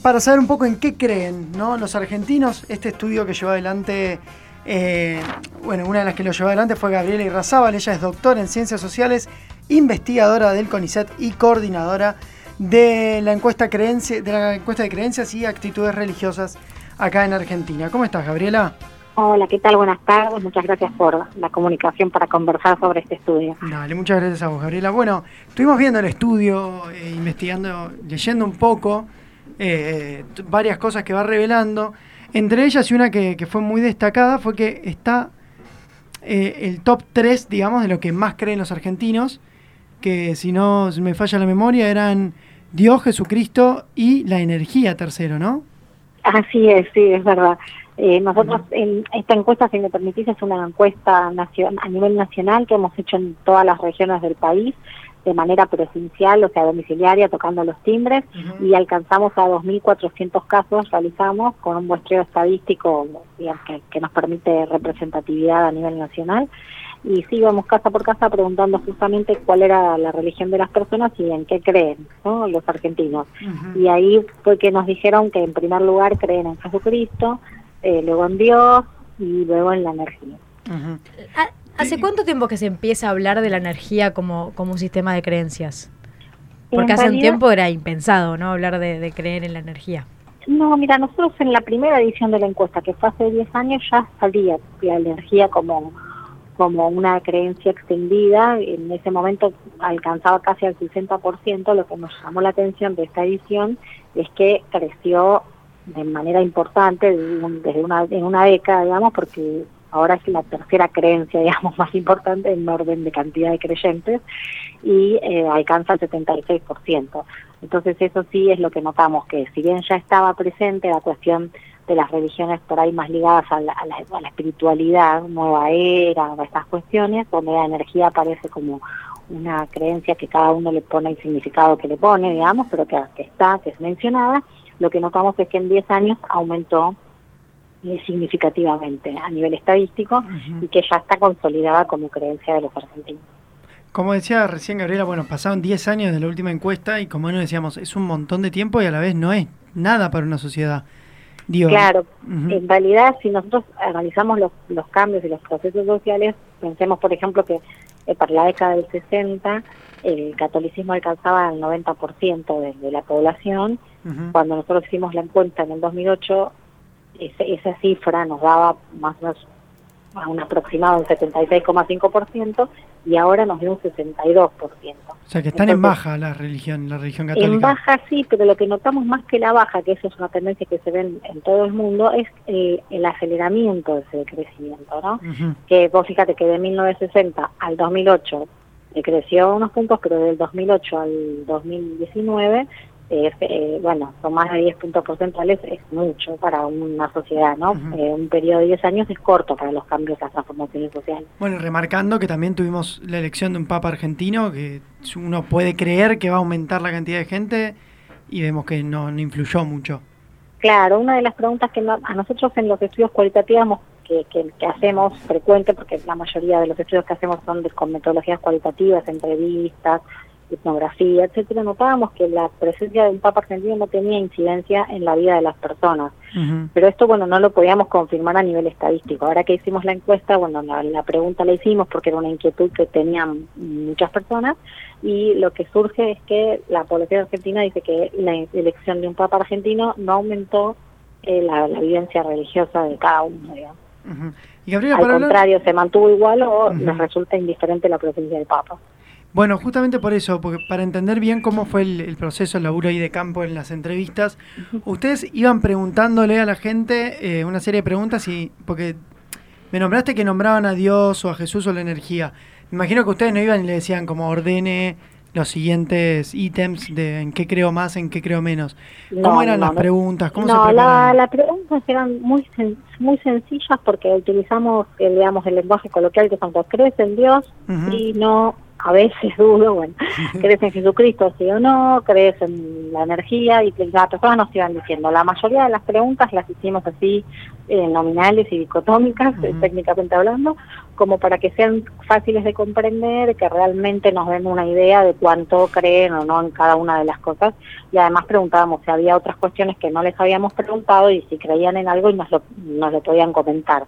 Para saber un poco en qué creen ¿no? los argentinos, este estudio que llevó adelante, eh, bueno, una de las que lo llevó adelante fue Gabriela Irrazábal, ella es doctora en Ciencias Sociales, investigadora del CONICET y coordinadora de la encuesta, creencia, de la encuesta de creencias y actitudes religiosas acá en Argentina. ¿Cómo estás, Gabriela? Hola, ¿qué tal? Buenas tardes. Muchas gracias por la comunicación para conversar sobre este estudio. Dale, muchas gracias a vos, Gabriela. Bueno, estuvimos viendo el estudio, eh, investigando, leyendo un poco eh, varias cosas que va revelando. Entre ellas, y una que, fue muy destacada, fue que está eh, el top 3, digamos, de lo que más creen los argentinos, que si no me falla la memoria, eran Dios, Jesucristo y la energía tercero, ¿no? Así es, sí, es verdad. Eh, nosotros, en esta encuesta, si me permitís, es una encuesta a nivel nacional que hemos hecho en todas las regiones del país de manera presencial, o sea, domiciliaria, tocando los timbres, y alcanzamos a 2.400 casos, realizamos con un muestreo estadístico que, nos permite representatividad a nivel nacional. Y sí, vamos casa por casa preguntando justamente cuál era la religión de las personas y en qué creen los argentinos. Y ahí fue que nos dijeron que en primer lugar creen en Jesucristo, eh, luego en Dios y luego en la energía. ¿Hace cuánto tiempo que se empieza a hablar de la energía como, como un sistema de creencias? Porque hace un tiempo era impensado, ¿no? Hablar de, creer en la energía. No, mira, nosotros en la primera edición de la encuesta, que fue hace 10 años, ya salía la energía como, como una creencia extendida. En ese momento alcanzaba casi al 60%. Lo que nos llamó la atención de esta edición es que creció de manera importante desde una, en una década, digamos, porque ahora es la tercera creencia, digamos, más importante en orden de cantidad de creyentes y eh, alcanza el 76%. Entonces eso sí es lo que notamos, que si bien ya estaba presente la cuestión de las religiones por ahí más ligadas a la, espiritualidad, nueva era, a estas cuestiones, donde la energía aparece como una creencia que cada uno le pone el significado que le pone, digamos, pero que, que está, que es mencionada, lo que notamos es que en 10 años aumentó significativamente a nivel estadístico y que ya está consolidada como creencia de los argentinos. Como decía recién Gabriela, bueno, pasaron 10 años de la última encuesta y como nos decíamos, es un montón de tiempo y a la vez no es nada para una sociedad. claro, en realidad si nosotros analizamos los, los cambios y los procesos sociales, pensemos por ejemplo que eh, para la década del 60 el catolicismo alcanzaba el 90% de, de la población, cuando nosotros hicimos la encuesta en el 2008 esa cifra nos daba más o menos a un aproximado del 76,5% y ahora nos dio un 62%. O sea que están en baja la religión, la religión católica. En baja sí, pero lo que notamos más que la baja, que eso es una tendencia que se ve en, todo el mundo, es eh, el aceleramiento de ese crecimiento, ¿no? Que vos fíjate que de 1960 al 2008 creció unos puntos, pero del 2008 al 2019 eh, bueno, son más de 10 puntos porcentuales, es mucho para una sociedad, ¿no? Eh, un periodo de 10 años es corto para los cambios, las transformaciones sociales. Bueno, remarcando que también tuvimos la elección de un papa argentino, que uno puede creer que va a aumentar la cantidad de gente y vemos que no, influyó mucho. Claro, una de las preguntas que a nosotros en los estudios cualitativos que, que, hacemos frecuente, porque la mayoría de los estudios que hacemos son con metodologías cualitativas, entrevistas, etnografía, etcétera, notábamos que la presencia de un Papa argentino no tenía incidencia en la vida de las personas. Pero esto, bueno, no lo podíamos confirmar a nivel estadístico. Ahora que hicimos la encuesta, bueno, la, pregunta la hicimos porque era una inquietud que tenían muchas personas y lo que surge es que la población argentina dice que la elección de un Papa argentino no aumentó eh, la, vivencia religiosa de cada uno, y Al contrario, se mantuvo igual o les resulta indiferente la presencia del Papa. Bueno, justamente por eso, porque para entender bien cómo fue el, proceso, el laburo ahí de campo en las entrevistas, ustedes iban preguntándole a la gente eh, una serie de preguntas y porque me nombraste que nombraban a Dios o a Jesús o la energía. Me imagino que ustedes no iban y le decían como ordene los siguientes ítems de en qué creo más, en qué creo menos. ¿Cómo eran las preguntas? ¿Cómo no, las la preguntas eran muy muy sencillas porque utilizamos, eh, digamos, el lenguaje coloquial que son, ¿crees en Dios? Y no a veces dudo, bueno, ¿crees en Jesucristo sí o no? ¿Crees en la energía? Y las personas nos iban diciendo. La mayoría de las preguntas las hicimos así, eh, nominales y dicotómicas, técnicamente hablando, como para que sean fáciles de comprender, que realmente nos den una idea de cuánto creen o no en cada una de las cosas. Y además preguntábamos si había otras cuestiones que no les habíamos preguntado y si creían en algo y nos lo, nos lo podían comentar.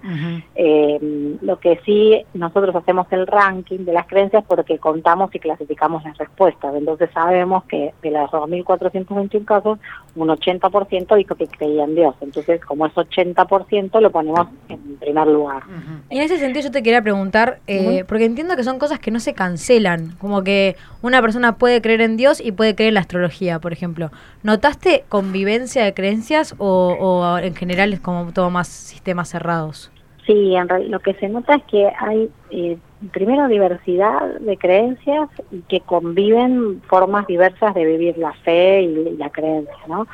Eh, lo que sí, nosotros hacemos el ranking de las creencias porque contamos y clasificamos las respuestas. Entonces sabemos que de los 2.421 casos, un 80% dijo que creía en Dios. Entonces, como es 80%, lo ponemos en primer lugar. Y en ese sentido yo te quería preguntar, eh, porque entiendo que son cosas que no se cancelan, como que una persona puede creer en Dios y puede creer en la astrología, por ejemplo. ¿Notaste convivencia de creencias o, en general es como todo más sistemas cerrados? Sí, en lo que se nota es que hay eh, primero diversidad de creencias y que conviven formas diversas de vivir la fe y, la creencia, ¿no?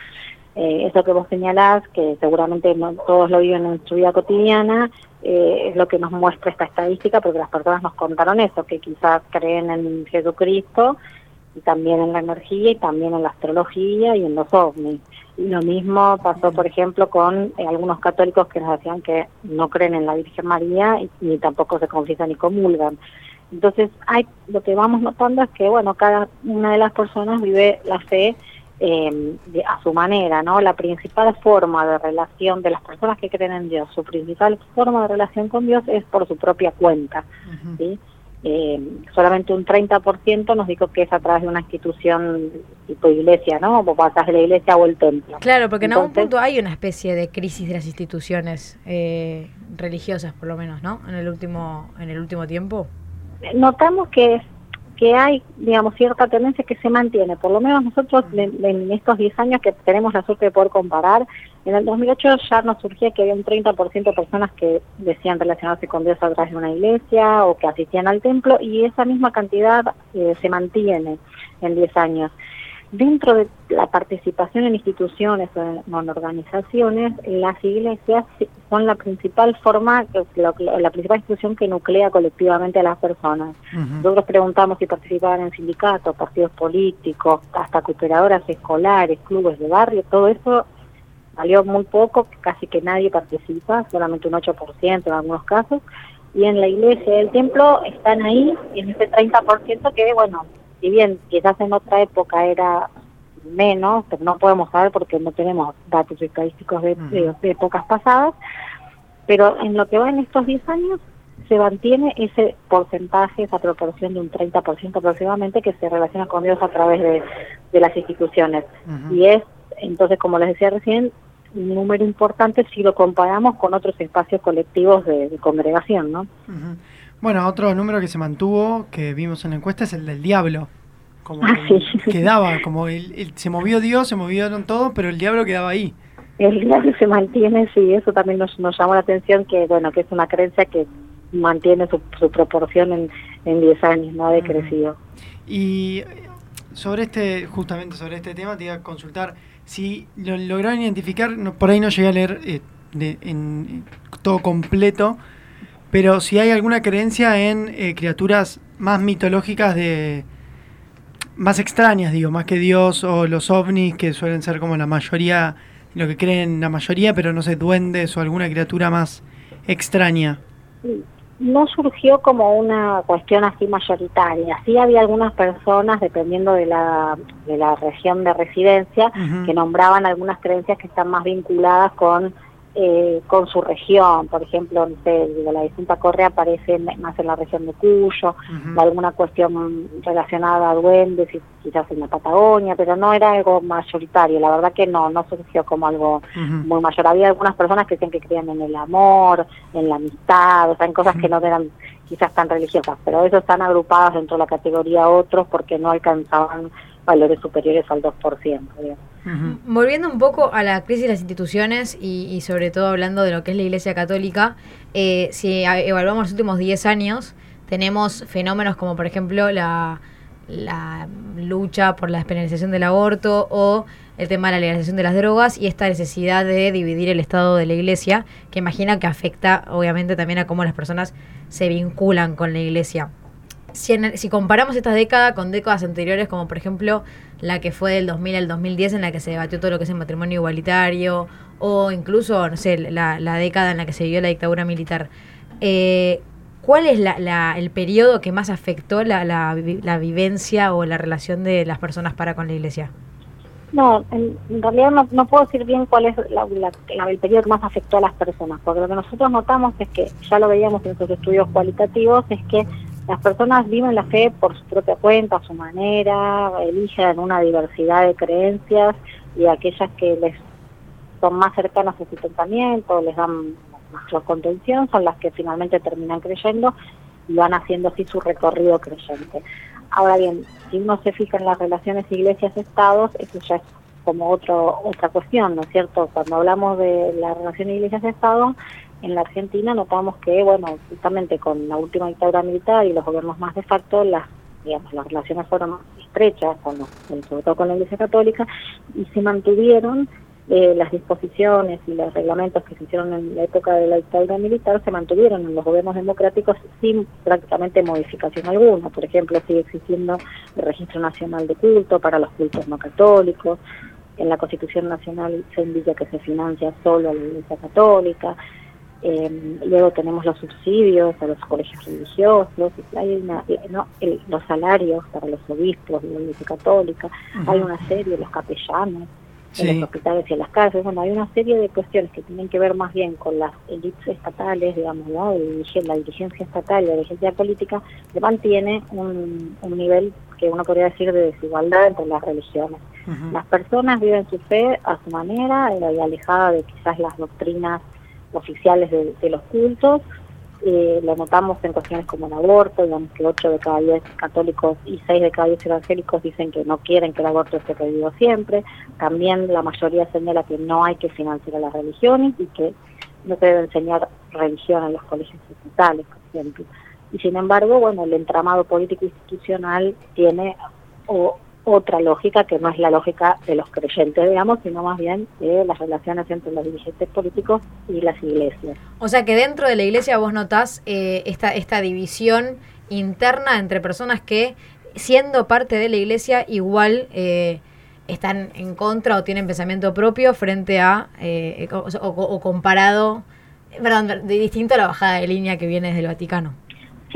Eh, eso que vos señalás, que seguramente no todos lo viven en su vida cotidiana, eh, es lo que nos muestra esta estadística, porque las personas nos contaron eso, que quizás creen en Jesucristo y también en la energía y también en la astrología y en los ovnis. Y lo mismo pasó, por ejemplo, con eh, algunos católicos que nos decían que no creen en la Virgen María y, ni tampoco se confiesan ni comulgan. Entonces, hay, lo que vamos notando es que, bueno, cada una de las personas vive la fe eh, a su manera, ¿no? La principal forma de relación de las personas que creen en Dios, su principal forma de relación con Dios es por su propia cuenta, ¿sí? Eh, solamente un 30% nos dijo que es a través de una institución tipo iglesia, ¿no? O través de la iglesia o el templo. Claro, porque en algún punto hay una especie de crisis de las instituciones eh, religiosas, por lo menos, ¿no? En el último, en el último tiempo. Notamos que que hay, digamos, cierta tendencia que se mantiene. Por lo menos nosotros en, estos 10 años que tenemos la suerte de poder comparar, en el 2008 ya nos surgía que había un 30% de personas que decían relacionarse con Dios a través de una iglesia o que asistían al templo y esa misma cantidad eh, se mantiene en 10 años. Dentro de la participación en instituciones o en, organizaciones, las iglesias son la principal forma, la, principal institución que nuclea colectivamente a las personas. Nosotros preguntamos si participaban en sindicatos, partidos políticos, hasta cooperadoras escolares, clubes de barrio, todo eso valió muy poco, casi que nadie participa, solamente un 8% en algunos casos, y en la iglesia y el templo están ahí, en ese 30% que, bueno, si bien quizás en otra época era menos, pero no podemos saber porque no tenemos datos estadísticos de, épocas pasadas, pero en lo que va en estos 10 años se mantiene ese porcentaje, esa proporción de un 30% aproximadamente que se relaciona con Dios a través de, las instituciones. Y es, entonces, como les decía recién, un número importante si lo comparamos con otros espacios colectivos de, congregación, ¿no? Bueno, otro número que se mantuvo, que vimos en la encuesta, es el del diablo. Como ah, quedaba, como el, se movió Dios, se movieron todo, pero el diablo quedaba ahí. El diablo se mantiene, sí, eso también nos, nos llamó la atención, que bueno, que es una creencia que mantiene su, proporción en, en 10 años, no ha decrecido. Y sobre este, justamente sobre este tema, te iba a consultar si lo lograron identificar, por ahí no llegué a leer eh, en, todo completo, pero si hay alguna creencia en eh, criaturas más mitológicas de más extrañas, digo, más que Dios o los ovnis que suelen ser como la mayoría, lo que creen la mayoría, pero no sé, duendes o alguna criatura más extraña. No surgió como una cuestión así mayoritaria. Sí había algunas personas, dependiendo de la, de la región de residencia, que nombraban algunas creencias que están más vinculadas con eh, con su región, por ejemplo, no sé, la distinta Correa aparece más en la región de Cuyo, o alguna cuestión relacionada a duendes, y quizás en la Patagonia, pero no era algo mayoritario, la verdad que no, no surgió como algo muy mayor. Había algunas personas que decían que creían en el amor, en la amistad, o sea, en cosas que no eran quizás tan religiosas, pero eso están agrupadas dentro de la categoría otros porque no alcanzaban valores superiores al 2%. Volviendo un poco a la crisis de las instituciones y, sobre todo hablando de lo que es la Iglesia Católica, eh, si evaluamos los últimos 10 años, tenemos fenómenos como por ejemplo la, la lucha por la despenalización del aborto o el tema de la legalización de las drogas y esta necesidad de dividir el Estado de la Iglesia, que imagina que afecta obviamente también a cómo las personas se vinculan con la Iglesia. Si, comparamos esta década con décadas anteriores, como por ejemplo la que fue del 2000 al 2010, en la que se debatió todo lo que es el matrimonio igualitario, o incluso, no sé, la, década en la que se vivió la dictadura militar, eh, ¿cuál es el periodo que más afectó la, vivencia o la relación de las personas para con la iglesia? No, en, realidad no, puedo decir bien cuál es el periodo que más afectó a las personas, porque lo que nosotros notamos es que, ya lo veíamos en nuestros estudios cualitativos, es que las personas viven la fe por su propia cuenta, a su manera, eligen una diversidad de creencias y aquellas que les son más cercanas a su pensamiento, les dan mayor contención, son las que finalmente terminan creyendo y van haciendo así su recorrido creyente. Ahora bien, si uno se fija en las relaciones iglesias-estados, eso ya es como otro, otra cuestión, ¿no es cierto? Cuando hablamos de la relación iglesias-estado, en la Argentina notamos que, bueno, justamente con la última dictadura militar y los gobiernos más de facto, las digamos, las relaciones fueron estrechas, con sobre todo con la Iglesia Católica, y se mantuvieron eh, las disposiciones y los reglamentos que se hicieron en la época de la dictadura militar, se mantuvieron en los gobiernos democráticos sin prácticamente modificación alguna. Por ejemplo, sigue existiendo el Registro Nacional de Culto para los cultos no católicos, en la Constitución Nacional se indica que se financia solo a la Iglesia Católica, eh, luego tenemos los subsidios a los colegios religiosos, hay los salarios para los obispos de la Iglesia Católica, hay una serie, los capellanos en los hospitales y en las casas, bueno, hay una serie de cuestiones que tienen que ver más bien con las élites estatales, digamos, ¿no? la dirigencia estatal y la dirigencia política, que mantiene un, un nivel que uno podría decir de desigualdad entre las religiones. Las personas viven su fe a su manera, y alejada de quizás las doctrinas oficiales de, los cultos. Eh, lo notamos en cuestiones como el aborto, digamos que 8 de cada 10 católicos y 6 de cada 10 evangélicos dicen que no quieren que el aborto esté prohibido siempre. También la mayoría señala que no hay que financiar a las religiones y que no se debe enseñar religión en los colegios estatales, por ejemplo. Y sin embargo, bueno, el entramado político institucional tiene o otra lógica que no es la lógica de los creyentes, digamos, sino más bien de las relaciones entre los dirigentes políticos y las iglesias. O sea que dentro de la iglesia vos notás eh, esta, esta división interna entre personas que, siendo parte de la iglesia, igual eh, están en contra o tienen pensamiento propio frente a, eh, o, comparado, perdón, de distinto a la bajada de línea que viene desde el Vaticano.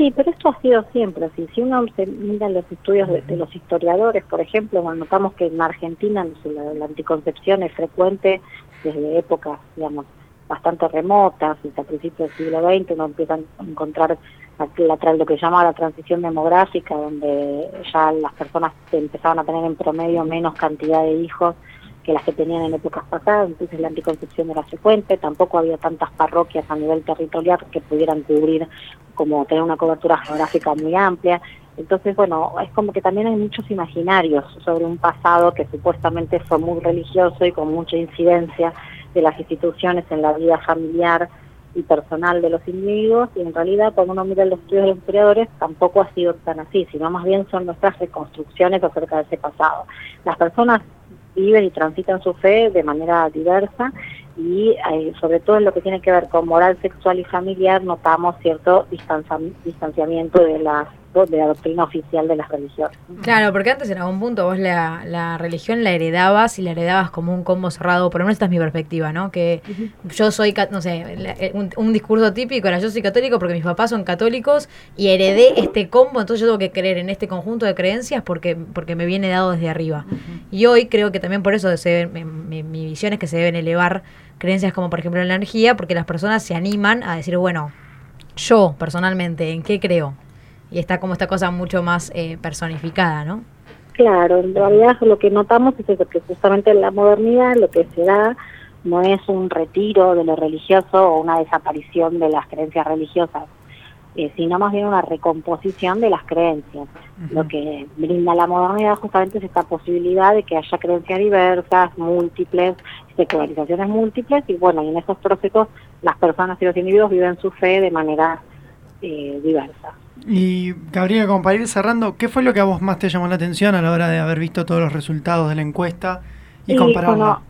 Sí, pero esto ha sido siempre así. Si uno se mira los estudios de, los historiadores, por ejemplo, notamos que en Argentina la, anticoncepción es frecuente desde épocas, digamos, bastante remotas, desde a principios del siglo XX uno empieza a encontrar la, lo que se llama la transición demográfica, donde ya las personas empezaban a tener en promedio menos cantidad de hijos que las que tenían en épocas pasadas, entonces la anticoncepción era frecuente, tampoco había tantas parroquias a nivel territorial que pudieran cubrir como tener una cobertura geográfica muy amplia. Entonces, bueno, es como que también hay muchos imaginarios sobre un pasado que supuestamente fue muy religioso y con mucha incidencia de las instituciones en la vida familiar y personal de los individuos y en realidad cuando uno mira los estudios de los historiadores tampoco ha sido tan así, sino más bien son nuestras reconstrucciones acerca de ese pasado. Las personas viven y transitan su fe de manera diversa y eh, sobre todo en lo que tiene que ver con moral sexual y familiar notamos cierto distanciamiento de las de la doctrina oficial de las religiones. Claro, porque antes en algún punto vos la, la religión la heredabas y la heredabas como un combo cerrado, por lo menos esta es mi perspectiva, ¿no? Que yo soy, no sé, eh, un, discurso típico era yo soy católico porque mis papás son católicos y heredé este combo, entonces yo tengo que creer en este conjunto de creencias porque, porque me viene dado desde arriba. Y hoy creo que también por eso se, mi, mi visión es que se deben elevar creencias como por ejemplo la energía, porque las personas se animan a decir, bueno, yo personalmente, ¿en qué creo? Y está como esta cosa mucho más eh, personificada, ¿no? Claro, en realidad lo que notamos es que justamente en la modernidad lo que se da no es un retiro de lo religioso o una desaparición de las creencias religiosas, eh, sino más bien una recomposición de las creencias. Lo que brinda la modernidad justamente es esta posibilidad de que haya creencias diversas, múltiples, secularizaciones múltiples, y bueno, y en esos procesos las personas y los individuos viven su fe de manera eh, diversa. Y Gabriela, como para ir cerrando, ¿qué fue lo que a vos más te llamó la atención a la hora de haber visto todos los resultados de la encuesta y, compararlo?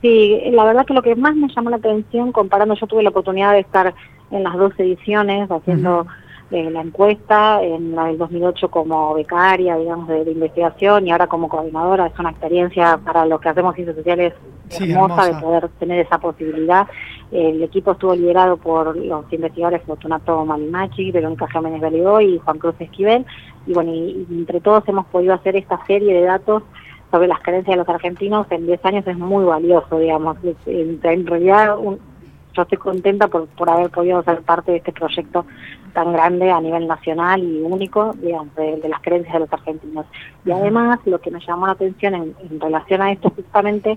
sí, la verdad que lo que más me llamó la atención comparando, yo tuve la oportunidad de estar en las dos ediciones haciendo eh, la encuesta, en la del 2008 como becaria, digamos, de, investigación y ahora como coordinadora. Es una experiencia para los que hacemos ciencias sociales hermosa, de poder tener esa posibilidad. El equipo estuvo liderado por los investigadores Fortunato Malimachi, Verónica Jiménez Beligó y Juan Cruz Esquivel. Y bueno, y, entre todos hemos podido hacer esta serie de datos sobre las creencias de los argentinos en 10 años es muy valioso, digamos. En, en realidad, un, yo estoy contenta por, por haber podido ser parte de este proyecto tan grande a nivel nacional y único, digamos, de, las creencias de los argentinos. Y además, lo que nos llamó la atención en, relación a esto, justamente,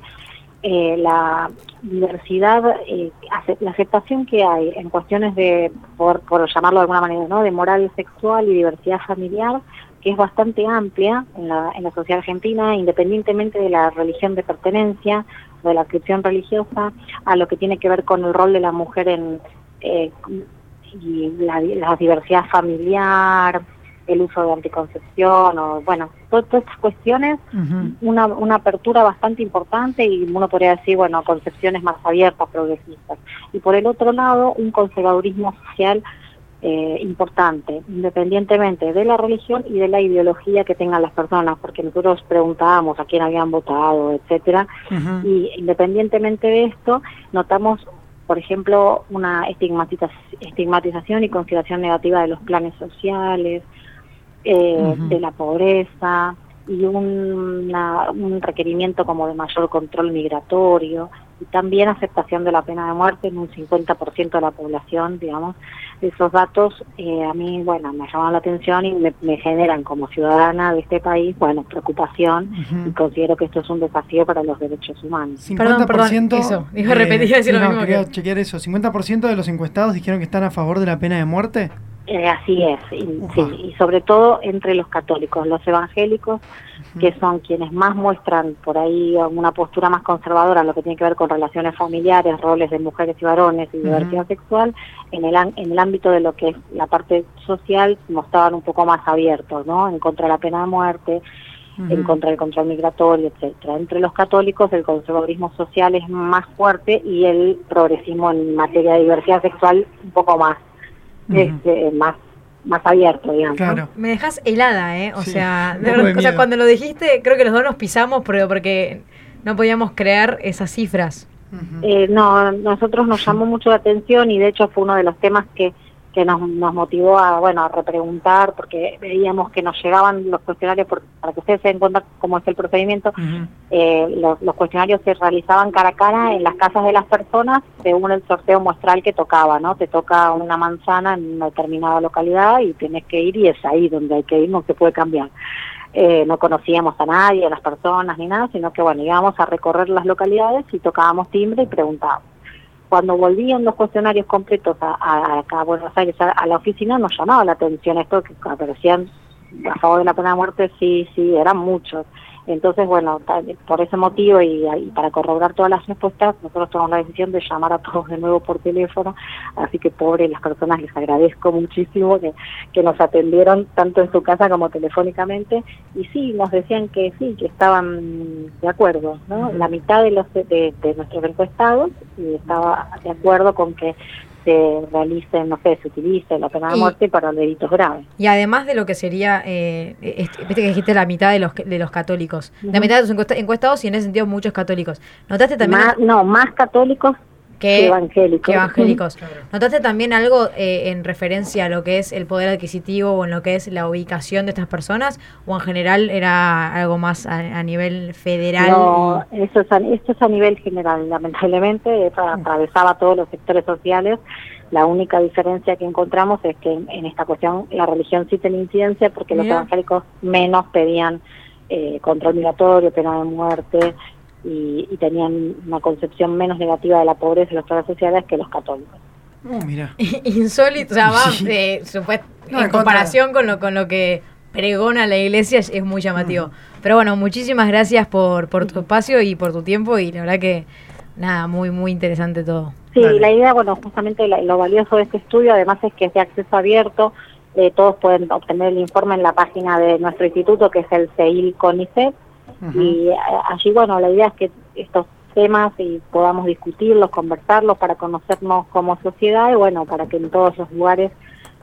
eh, la diversidad, eh, la aceptación que hay en cuestiones de, por, por llamarlo de alguna manera, ¿no? de moral sexual y diversidad familiar, que es bastante amplia en la, en la sociedad argentina, independientemente de la religión de pertenencia de la adscripción religiosa, a lo que tiene que ver con el rol de la mujer en eh, y la, diversidad familiar, el uso de anticoncepción, o bueno, todas estas cuestiones, una, una apertura bastante importante y uno podría decir, bueno, concepciones más abiertas, progresistas. Y por el otro lado, un conservadurismo social eh, importante, independientemente de la religión y de la ideología que tengan las personas, porque nosotros preguntábamos a quién habían votado, etcétera, y independientemente de esto, notamos, por ejemplo, una estigmatización y consideración negativa de los planes sociales, eh, de la pobreza, y un, un requerimiento como de mayor control migratorio y también aceptación de la pena de muerte en un 50% de la población, digamos. Esos datos eh, a mí, bueno, me llaman la atención y me, generan como ciudadana de este país, bueno, preocupación y considero que esto es un desafío para los derechos humanos. 50%, perdón, perdón, eso, dijo repetir decir lo mismo. Quería chequear eso, ¿50% de los encuestados dijeron que están a favor de la pena de muerte? Eh, así es, y, y, sobre todo entre los católicos, los evangélicos, que son quienes más muestran por ahí una postura más conservadora en lo que tiene que ver con relaciones familiares, roles de mujeres y varones y diversidad sexual, en el, en el ámbito de lo que es la parte social mostraban un poco más abiertos, ¿no? En contra de la pena de muerte, en contra del control migratorio, etcétera. Entre los católicos el conservadurismo social es más fuerte y el progresismo en materia de diversidad sexual un poco más este, más más abierto, digamos. Me dejas helada, ¿eh? O, sea, o sea, cuando lo dijiste, creo que los dos nos pisamos pero porque no podíamos creer esas cifras. eh, no, nosotros nos llamó mucho la atención y de hecho fue uno de los temas que que nos, nos motivó a, bueno, a repreguntar, porque veíamos que nos llegaban los cuestionarios, para que ustedes se den cuenta cómo es el procedimiento, eh, los, los, cuestionarios se realizaban cara a cara en las casas de las personas según el sorteo muestral que tocaba, ¿no? Te toca una manzana en una determinada localidad y tienes que ir y es ahí donde hay que ir, no se puede cambiar. Eh, no conocíamos a nadie, a las personas ni nada, sino que bueno, íbamos a recorrer las localidades y tocábamos timbre y preguntábamos cuando volvían los cuestionarios completos a, a, Buenos Aires, a, la oficina, nos llamaba la atención esto que aparecían a favor de la pena de muerte, sí, sí, eran muchos. Entonces, bueno, por ese motivo y, para corroborar todas las respuestas, nosotros tomamos la decisión de llamar a todos de nuevo por teléfono, así que pobre las personas, les agradezco muchísimo que, que nos atendieron tanto en su casa como telefónicamente, y sí, nos decían que sí, que estaban de acuerdo, ¿no? La mitad de, los, de, de nuestros encuestados estaba de acuerdo con que se realice, no sé, se utilice la pena de muerte para delitos graves. Y además de lo que sería, eh, este, viste que dijiste la mitad de los de los católicos, la mitad de los encuestados y en ese sentido muchos católicos. ¿Notaste también? no, más católicos que, evangélicos. evangélicos. ¿Notaste también algo eh, en referencia a lo que es el poder adquisitivo o en lo que es la ubicación de estas personas? ¿O en general era algo más a, nivel federal? No, esto es a, esto es a nivel general. Lamentablemente atravesaba todos los sectores sociales. La única diferencia que encontramos es que en, esta cuestión la religión sí tiene incidencia porque los evangélicos menos pedían eh, control migratorio, pena de muerte, y, tenían una concepción menos negativa de la pobreza y las clases sociales que los católicos. Oh, mira. Insólito, o sea, va, en comparación con lo, con lo que pregona la iglesia es, muy llamativo. Pero bueno, muchísimas gracias por, por tu espacio y por tu tiempo y la verdad que nada, muy, muy interesante todo. Sí, la idea, bueno, justamente lo valioso de este estudio además es que es de acceso abierto, eh, todos pueden obtener el informe en la página de nuestro instituto que es el CEIL CONICET y allí, bueno, la idea es que estos temas y podamos discutirlos, conversarlos para conocernos como sociedad y bueno, para que en todos los lugares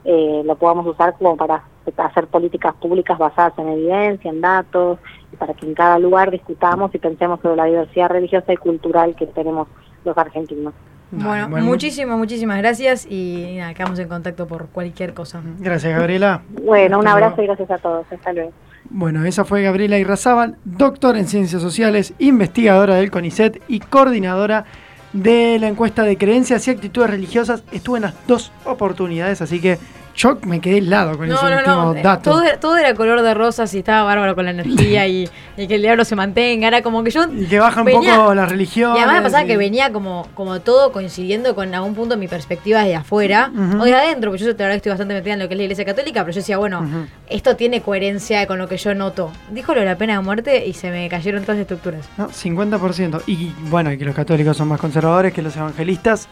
eh, lo podamos usar como para hacer políticas públicas basadas en evidencia, en datos, y para que en cada lugar discutamos y pensemos sobre la diversidad religiosa y cultural que tenemos los argentinos. Bueno, muchísimas, muchísimas gracias y nada, quedamos en contacto por cualquier cosa. Gracias, Gabriela. Bueno, un abrazo y gracias a todos. Hasta luego. Bueno, esa fue Gabriela Irrazábal, doctora en Ciencias Sociales, investigadora del CONICET y coordinadora de la encuesta de creencias y actitudes religiosas. Estuve en las dos oportunidades, así que yo me quedé helado con ese último eh, dato. Todo, todo, era color de rosas y estaba bárbaro con la energía y, que el diablo se mantenga. Era como que yo. Y que baja un poco la religión. Y además me pasaba que venía como, como todo coincidiendo con algún punto mi perspectiva desde afuera o desde adentro, porque yo la verdad estoy bastante metida en lo que es la iglesia católica, pero yo decía, bueno, esto tiene coherencia con lo que yo noto. Dijo lo de la pena de muerte y se me cayeron todas las estructuras. No, 50%. Y bueno, y que los católicos son más conservadores que los evangelistas.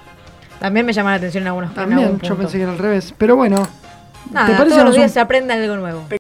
También me llama la atención en algunos También, yo pensé que era al revés. Pero bueno. Nada, todos los días se aprende algo nuevo.